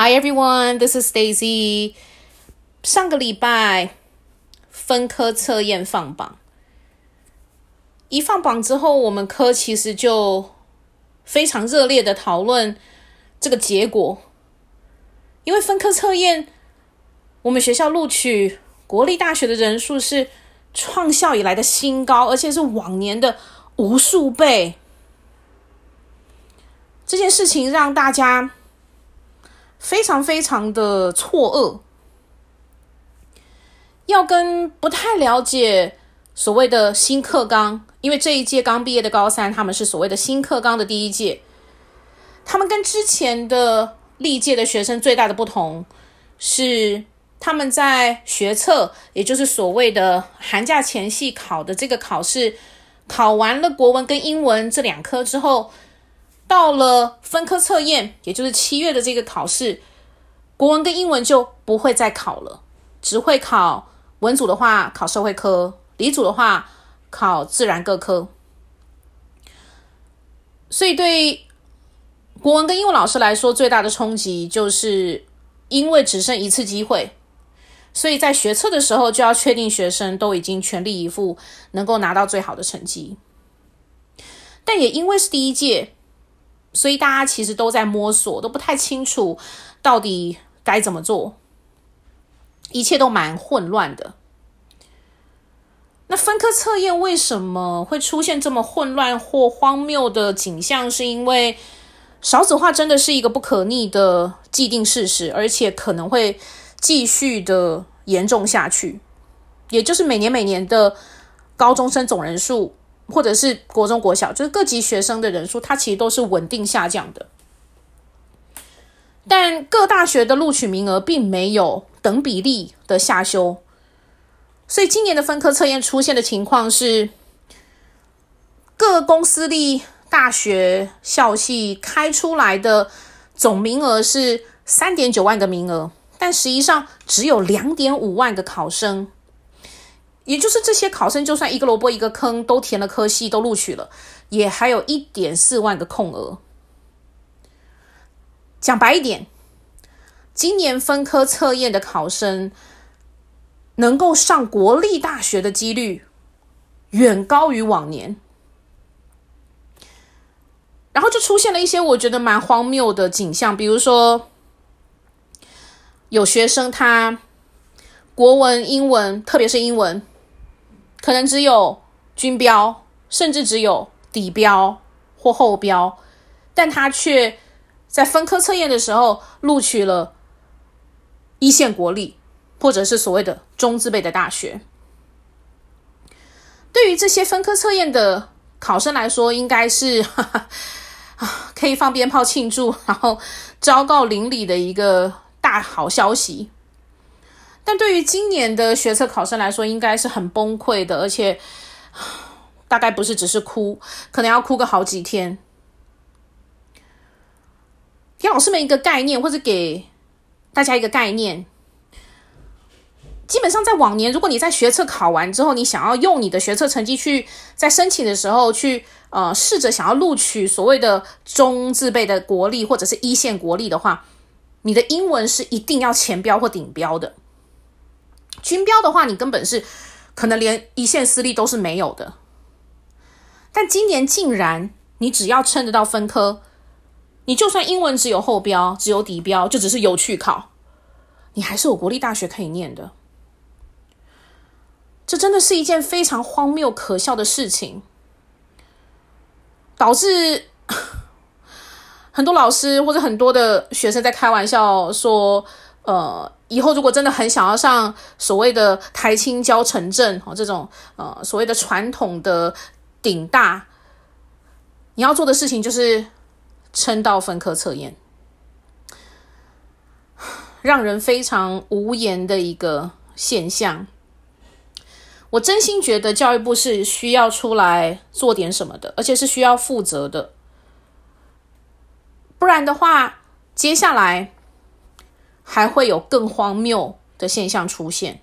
Hi everyone, this is Daisy. 上个礼拜分科测验放榜，一放榜之后，我们科其实就非常热烈的讨论这个结果，因为分科测验，我们学校录取国立大学的人数是创校以来的新高，而且是往年的无数倍。这件事情让大家非常非常的错愕，要跟不太了解所谓的新课纲，因为这一届刚毕业的高三，他们是所谓的新课纲的第一届，他们跟之前的历届的学生最大的不同是，他们在学测，也就是所谓的寒假前夕考的这个考试，考完了国文跟英文这两科之后。到了分科测验，也就是七月的这个考试，国文跟英文就不会再考了，只会考文组的话考社会科，理组的话考自然各科。所以对国文跟英文老师来说，最大的冲击就是因为只剩一次机会，所以在学测的时候就要确定学生都已经全力以赴，能够拿到最好的成绩。但也因为是第一届。所以大家其实都在摸索，都不太清楚到底该怎么做，一切都蛮混乱的。那分科测验为什么会出现这么混乱或荒谬的景象？是因为少子化真的是一个不可逆的既定事实，而且可能会继续的严重下去。也就是每年每年的高中生总人数。或者是国中、国小，就是各级学生的人数，它其实都是稳定下降的。但各大学的录取名额并没有等比例的下修，所以今年的分科测验出现的情况是，各公私立大学校系开出来的总名额是三点九万个名额，但实际上只有两点五万个考生。也就是这些考生，就算一个萝卜一个坑都填了科系，都录取了，也还有一点四万个空额。讲白一点，今年分科测验的考生能够上国立大学的几率远高于往年，然后就出现了一些我觉得蛮荒谬的景象，比如说有学生他国文、英文，特别是英文。可能只有均标，甚至只有底标或后标，但他却在分科测验的时候录取了一线国立，或者是所谓的中字辈的大学。对于这些分科测验的考生来说，应该是 哈哈啊，可以放鞭炮庆祝，然后昭告邻里的一个大好消息。但对于今年的学测考生来说，应该是很崩溃的，而且 大概不是只是哭，可能要哭个好几天。给老师们一个概念，或者给大家一个概念，基本上在往年，如果你在学测考完之后，你想要用你的学测成绩去在申请的时候去呃试着想要录取所谓的中自备的国立或者是一线国立的话，你的英文是一定要前标或顶标的。军标的话，你根本是可能连一线私立都是没有的。但今年竟然，你只要撑得到分科，你就算英文只有后标，只有底标，就只是有去考，你还是有国立大学可以念的。这真的是一件非常荒谬可笑的事情，导致很多老师或者很多的学生在开玩笑说，呃。以后如果真的很想要上所谓的台清交城镇哦，这种呃所谓的传统的顶大，你要做的事情就是撑到分科测验，让人非常无言的一个现象。我真心觉得教育部是需要出来做点什么的，而且是需要负责的，不然的话，接下来。还会有更荒谬的现象出现。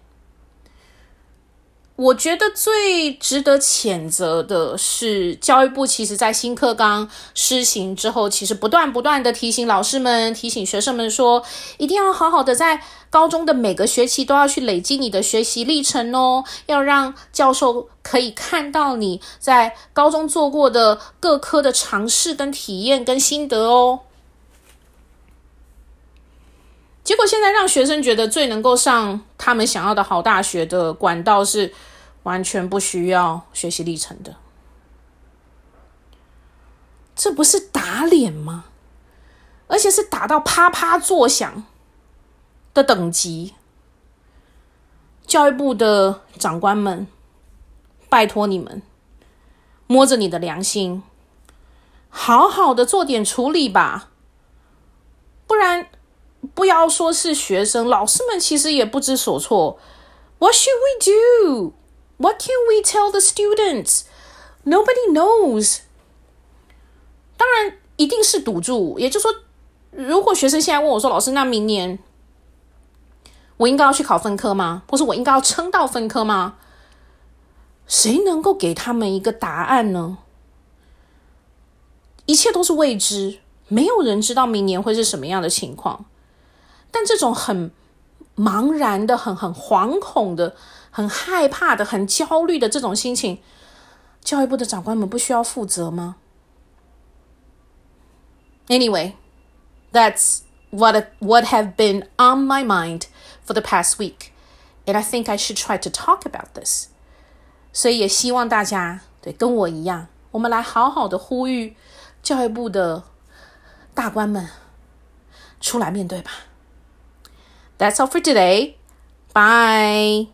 我觉得最值得谴责的是，教育部其实在新课纲施行之后，其实不断不断的提醒老师们、提醒学生们说，一定要好好的在高中的每个学期都要去累积你的学习历程哦，要让教授可以看到你在高中做过的各科的尝试跟体验跟心得哦。结果现在让学生觉得最能够上他们想要的好大学的管道是完全不需要学习历程的，这不是打脸吗？而且是打到啪啪作响的等级。教育部的长官们，拜托你们摸着你的良心，好好的做点处理吧，不然。不要说是学生，老师们其实也不知所措。What should we do? What can we tell the students? Nobody knows. 当然，一定是赌注。也就是说，如果学生现在问我说：“老师，那明年我应该要去考分科吗？或是我应该要撑到分科吗？”谁能够给他们一个答案呢？一切都是未知，没有人知道明年会是什么样的情况。但这种很茫然的、很很惶恐的、很害怕的、很焦虑的这种心情，教育部的长官们不需要负责吗？Anyway, that's what what have been on my mind for the past week, and I think I should try to talk about this. 所以也希望大家对跟我一样，我们来好好的呼吁教育部的大官们出来面对吧。That's all for today. Bye.